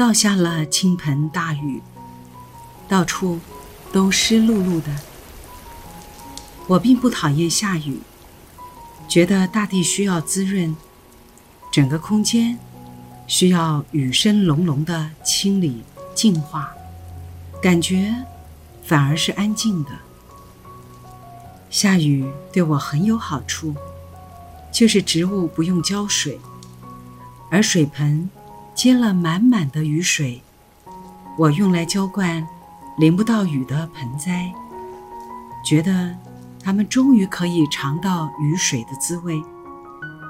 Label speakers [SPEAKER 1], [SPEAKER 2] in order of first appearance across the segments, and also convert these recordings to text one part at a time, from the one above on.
[SPEAKER 1] 倒下了倾盆大雨，到处都湿漉漉的。我并不讨厌下雨，觉得大地需要滋润，整个空间需要雨声隆隆的清理净化，感觉反而是安静的。下雨对我很有好处，就是植物不用浇水，而水盆。接了满满的雨水，我用来浇灌淋不到雨的盆栽，觉得它们终于可以尝到雨水的滋味，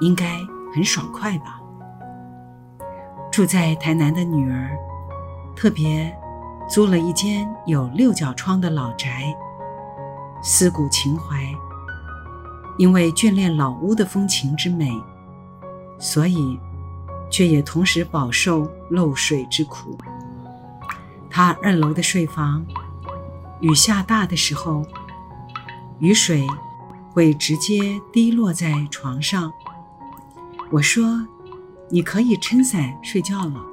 [SPEAKER 1] 应该很爽快吧。住在台南的女儿特别租了一间有六角窗的老宅，思古情怀，因为眷恋老屋的风情之美，所以。却也同时饱受漏水之苦。他二楼的睡房，雨下大的时候，雨水会直接滴落在床上。我说：“你可以撑伞睡觉了。”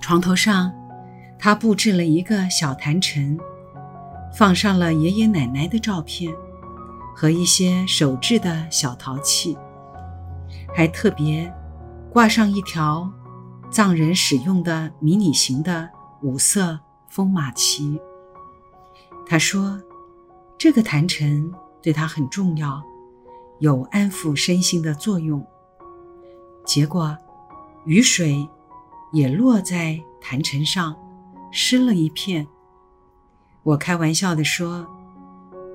[SPEAKER 1] 床头上，他布置了一个小坛城，放上了爷爷奶奶的照片和一些手制的小陶器，还特别。挂上一条藏人使用的迷你型的五色风马旗。他说：“这个坛城对他很重要，有安抚身心的作用。”结果，雨水也落在坛城上，湿了一片。我开玩笑地说：“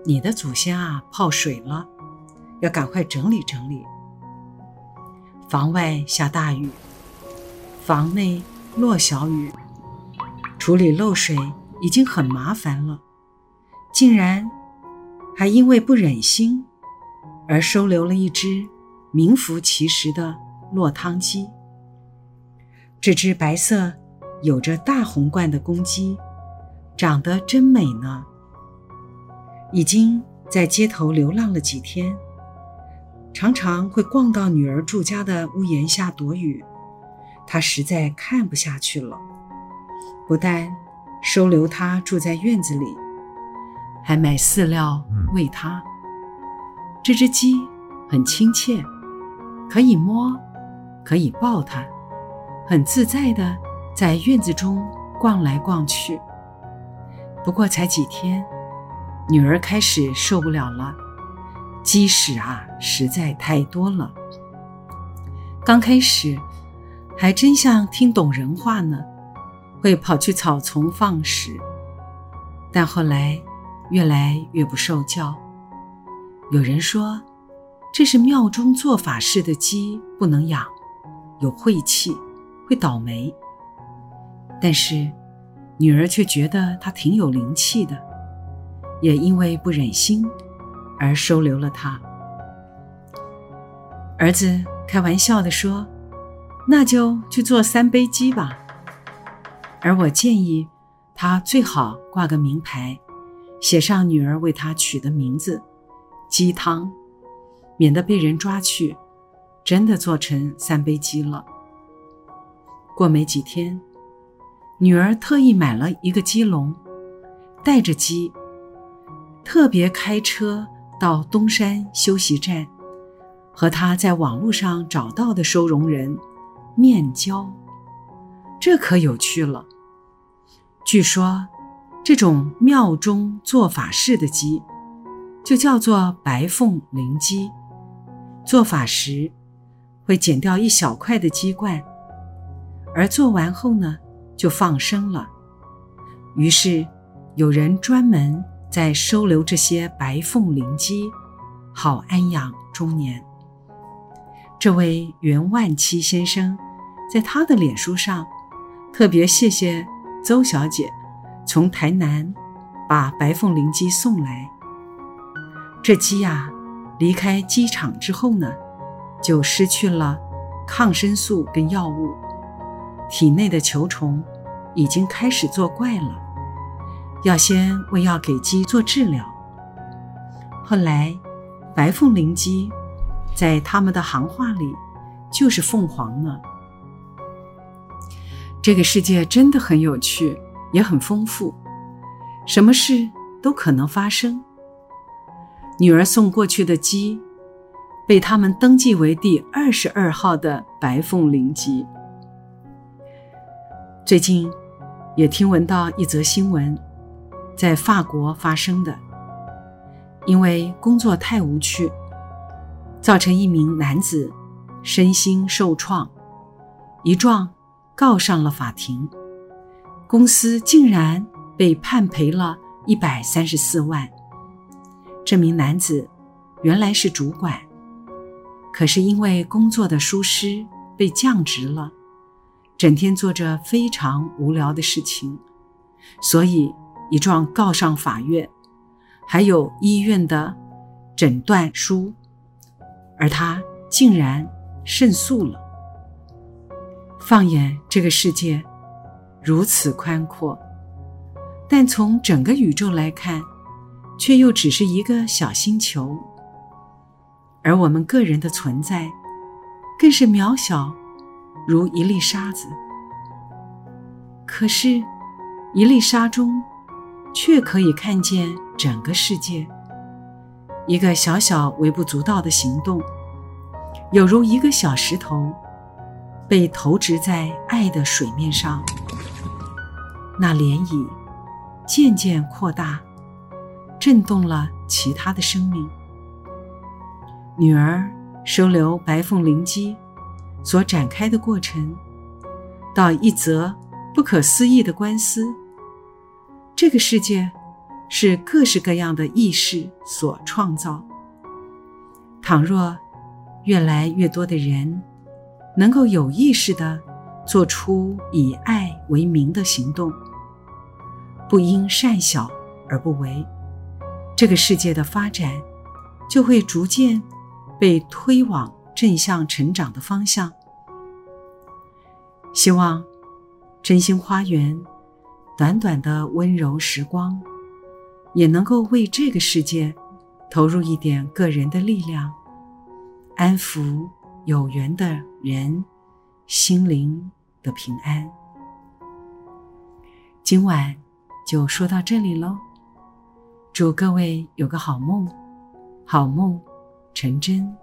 [SPEAKER 1] 你的祖先啊，泡水了，要赶快整理整理。”房外下大雨，房内落小雨，处理漏水已经很麻烦了，竟然还因为不忍心而收留了一只名副其实的落汤鸡。这只白色、有着大红冠的公鸡，长得真美呢。已经在街头流浪了几天。常常会逛到女儿住家的屋檐下躲雨，他实在看不下去了，不但收留他住在院子里，还买饲料喂它。这只鸡很亲切，可以摸，可以抱它，很自在的在院子中逛来逛去。不过才几天，女儿开始受不了了。鸡屎啊，实在太多了。刚开始还真像听懂人话呢，会跑去草丛放屎。但后来越来越不受教。有人说这是庙中做法事的鸡不能养，有晦气，会倒霉。但是女儿却觉得它挺有灵气的，也因为不忍心。而收留了他。儿子开玩笑地说：“那就去做三杯鸡吧。”而我建议他最好挂个名牌，写上女儿为他取的名字“鸡汤”，免得被人抓去，真的做成三杯鸡了。过没几天，女儿特意买了一个鸡笼，带着鸡，特别开车。到东山休息站，和他在网络上找到的收容人面交，这可有趣了。据说，这种庙中做法事的鸡，就叫做白凤灵鸡。做法时会剪掉一小块的鸡冠，而做完后呢，就放生了。于是有人专门。在收留这些白凤灵鸡，好安养中年。这位袁万七先生，在他的脸书上特别谢谢邹小姐从台南把白凤灵鸡送来。这鸡呀，离开机场之后呢，就失去了抗生素跟药物，体内的球虫已经开始作怪了，要先喂药给鸡做治疗。后来，白凤灵鸡在他们的行话里就是凤凰呢。这个世界真的很有趣，也很丰富，什么事都可能发生。女儿送过去的鸡，被他们登记为第二十二号的白凤灵鸡。最近，也听闻到一则新闻，在法国发生的，因为工作太无趣，造成一名男子身心受创，一状。告上了法庭，公司竟然被判赔了一百三十四万。这名男子原来是主管，可是因为工作的疏失被降职了，整天做着非常无聊的事情，所以一状告上法院，还有医院的诊断书，而他竟然胜诉了。放眼这个世界，如此宽阔，但从整个宇宙来看，却又只是一个小星球。而我们个人的存在，更是渺小，如一粒沙子。可是，一粒沙中，却可以看见整个世界。一个小小微不足道的行动，有如一个小石头。被投掷在爱的水面上，那涟漪渐渐扩大，震动了其他的生命。女儿收留白凤灵姬所展开的过程，到一则不可思议的官司。这个世界是各式各样的意识所创造。倘若越来越多的人，能够有意识地做出以爱为名的行动，不因善小而不为，这个世界的发展就会逐渐被推往正向成长的方向。希望真心花园短短的温柔时光，也能够为这个世界投入一点个人的力量，安抚。有缘的人，心灵的平安。今晚就说到这里喽，祝各位有个好梦，好梦成真。